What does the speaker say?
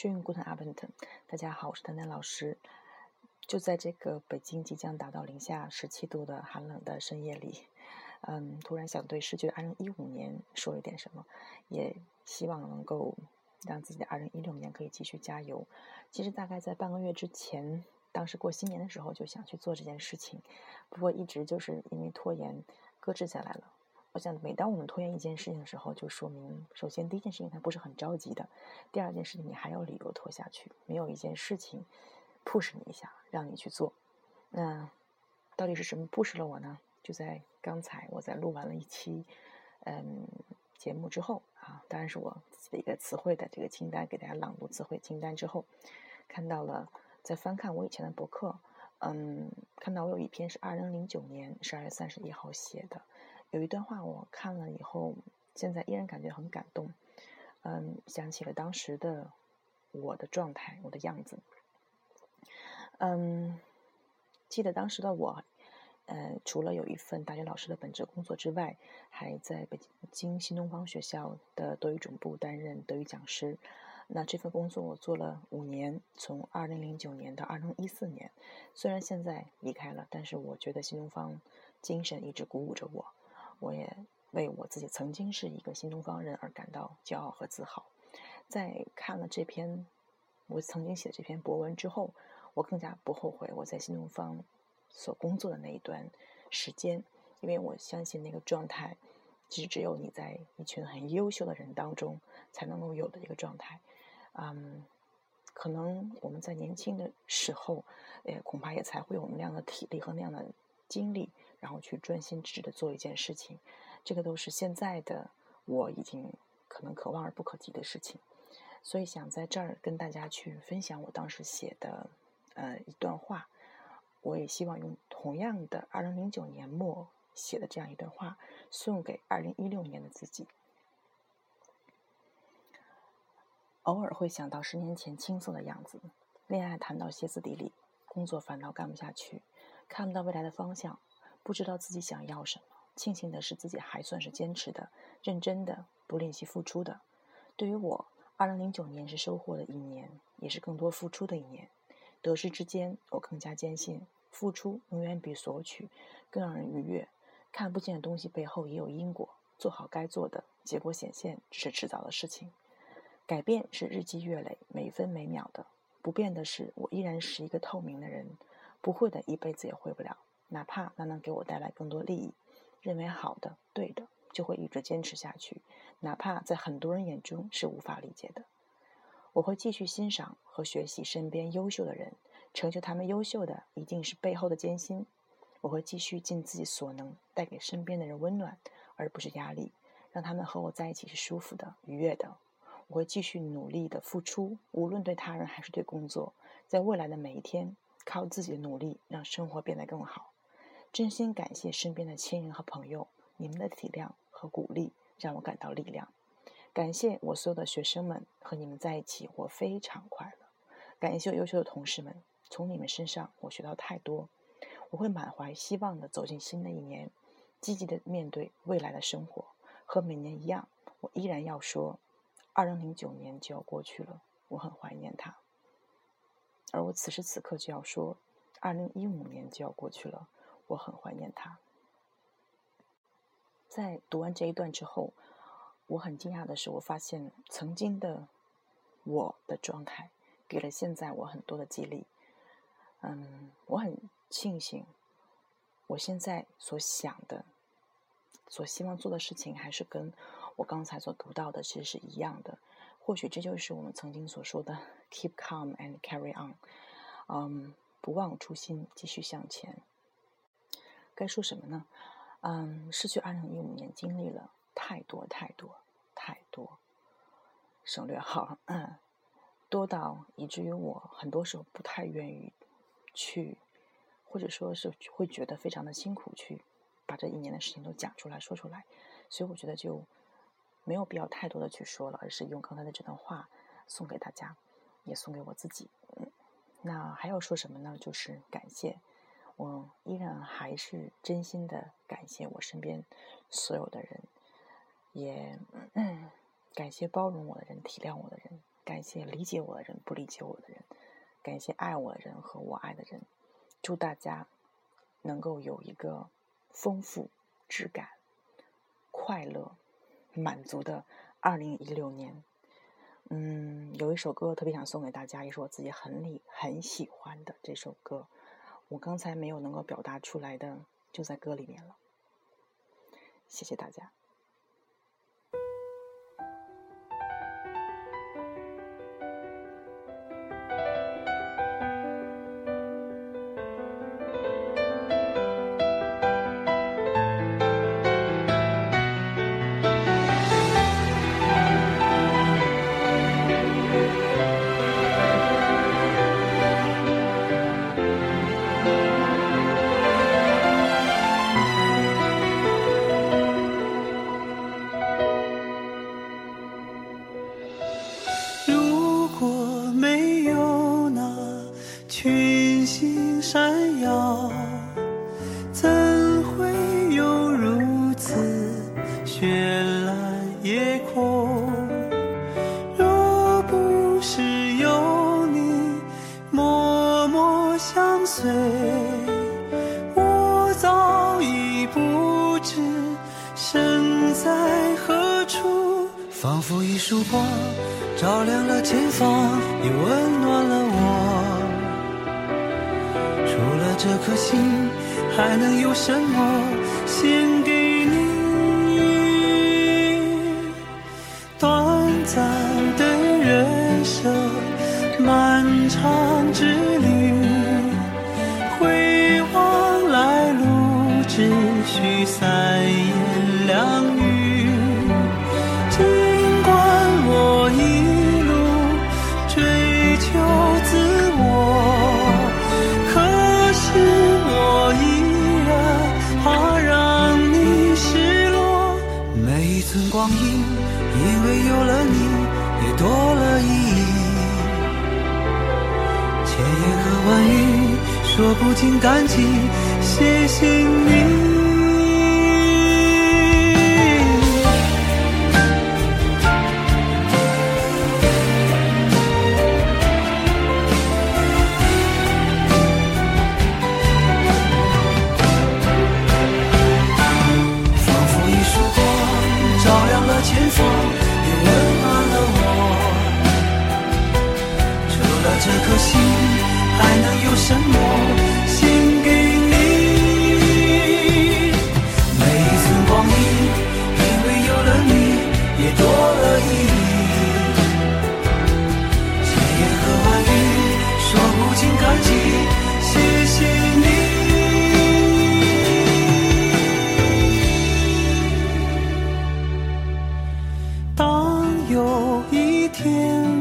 Schön guten Abend，大家好，我是丹丹老师。就在这个北京即将达到零下十七度的寒冷的深夜里，嗯，突然想对逝去的二零一五年说一点什么，也希望能够让自己的二零一六年可以继续加油。其实大概在半个月之前，当时过新年的时候就想去做这件事情，不过一直就是因为拖延搁置下来了。我想，每当我们拖延一件事情的时候，就说明，首先第一件事情它不是很着急的，第二件事情你还有理由拖下去，没有一件事情 push 你一下，让你去做。那到底是什么 push 了我呢？就在刚才，我在录完了一期嗯节目之后啊，当然是我自己的一个词汇的这个清单，给大家朗读词汇清单之后，看到了，在翻看我以前的博客，嗯，看到我有一篇是二零零九年十二月三十一号写的。有一段话我看了以后，现在依然感觉很感动。嗯，想起了当时的我的状态，我的样子。嗯，记得当时的我，呃，除了有一份大学老师的本职工作之外，还在北京新东方学校的德语总部担任德语讲师。那这份工作我做了五年，从二零零九年到二零一四年。虽然现在离开了，但是我觉得新东方精神一直鼓舞着我。我也为我自己曾经是一个新东方人而感到骄傲和自豪。在看了这篇我曾经写的这篇博文之后，我更加不后悔我在新东方所工作的那一段时间，因为我相信那个状态其实只有你在一群很优秀的人当中才能够有的一个状态。嗯，可能我们在年轻的时候，呃，恐怕也才会有那样的体力和那样的精力。然后去专心致志的做一件事情，这个都是现在的我已经可能可望而不可及的事情，所以想在这儿跟大家去分享我当时写的呃一段话，我也希望用同样的二零零九年末写的这样一段话送给二零一六年的自己。偶尔会想到十年前青涩的样子，恋爱谈到歇斯底里，工作烦到干不下去，看不到未来的方向。不知道自己想要什么，庆幸的是自己还算是坚持的、认真的、不吝惜付出的。对于我，二零零九年是收获的一年，也是更多付出的一年。得失之间，我更加坚信，付出永远比索取更让人愉悦。看不见的东西背后也有因果，做好该做的，结果显现只是迟早的事情。改变是日积月累、每分每秒的，不变的是我依然是一个透明的人，不会的，一辈子也会不了。哪怕那能给我带来更多利益，认为好的、对的，就会一直坚持下去。哪怕在很多人眼中是无法理解的，我会继续欣赏和学习身边优秀的人。成就他们优秀的，一定是背后的艰辛。我会继续尽自己所能，带给身边的人温暖，而不是压力，让他们和我在一起是舒服的、愉悦的。我会继续努力的付出，无论对他人还是对工作，在未来的每一天，靠自己的努力，让生活变得更好。真心感谢身边的亲人和朋友，你们的体谅和鼓励让我感到力量。感谢我所有的学生们，和你们在一起我非常快乐。感谢优秀的同事们，从你们身上我学到太多。我会满怀希望的走进新的一年，积极的面对未来的生活。和每年一样，我依然要说，二零零九年就要过去了，我很怀念它。而我此时此刻就要说，二零一五年就要过去了。我很怀念他。在读完这一段之后，我很惊讶的是，我发现曾经的我的状态给了现在我很多的激励。嗯，我很庆幸，我现在所想的、所希望做的事情，还是跟我刚才所读到的其实是一样的。或许这就是我们曾经所说的 “keep calm and carry on”。嗯，不忘初心，继续向前。该说什么呢？嗯，失去二零一五年经历了太多太多太多，省略号，嗯，多到以至于我很多时候不太愿意去，或者说是会觉得非常的辛苦去把这一年的事情都讲出来说出来，所以我觉得就没有必要太多的去说了，而是用刚才的这段话送给大家，也送给我自己。嗯，那还要说什么呢？就是感谢。我依然还是真心的感谢我身边所有的人，也嗯感谢包容我的人、体谅我的人，感谢理解我的人，不理解我的人，感谢爱我的人和我爱的人。祝大家能够有一个丰富、质感、快乐、满足的二零一六年。嗯，有一首歌特别想送给大家，也是我自己很理很喜欢的这首歌。我刚才没有能够表达出来的，就在歌里面了。谢谢大家。岁我早已不知身在何处仿佛一束光照亮了前方也温暖了我。除了这颗心还能有什么？献给去三言两语尽管我一路追求自我可是我依然怕让你失落。每一寸光阴因为有了你也多了意义千言和万语说不尽感激谢谢你心还能有什么献给你每一寸光阴因为有了你也多了意义千言和万语说不尽感激谢谢你当有一天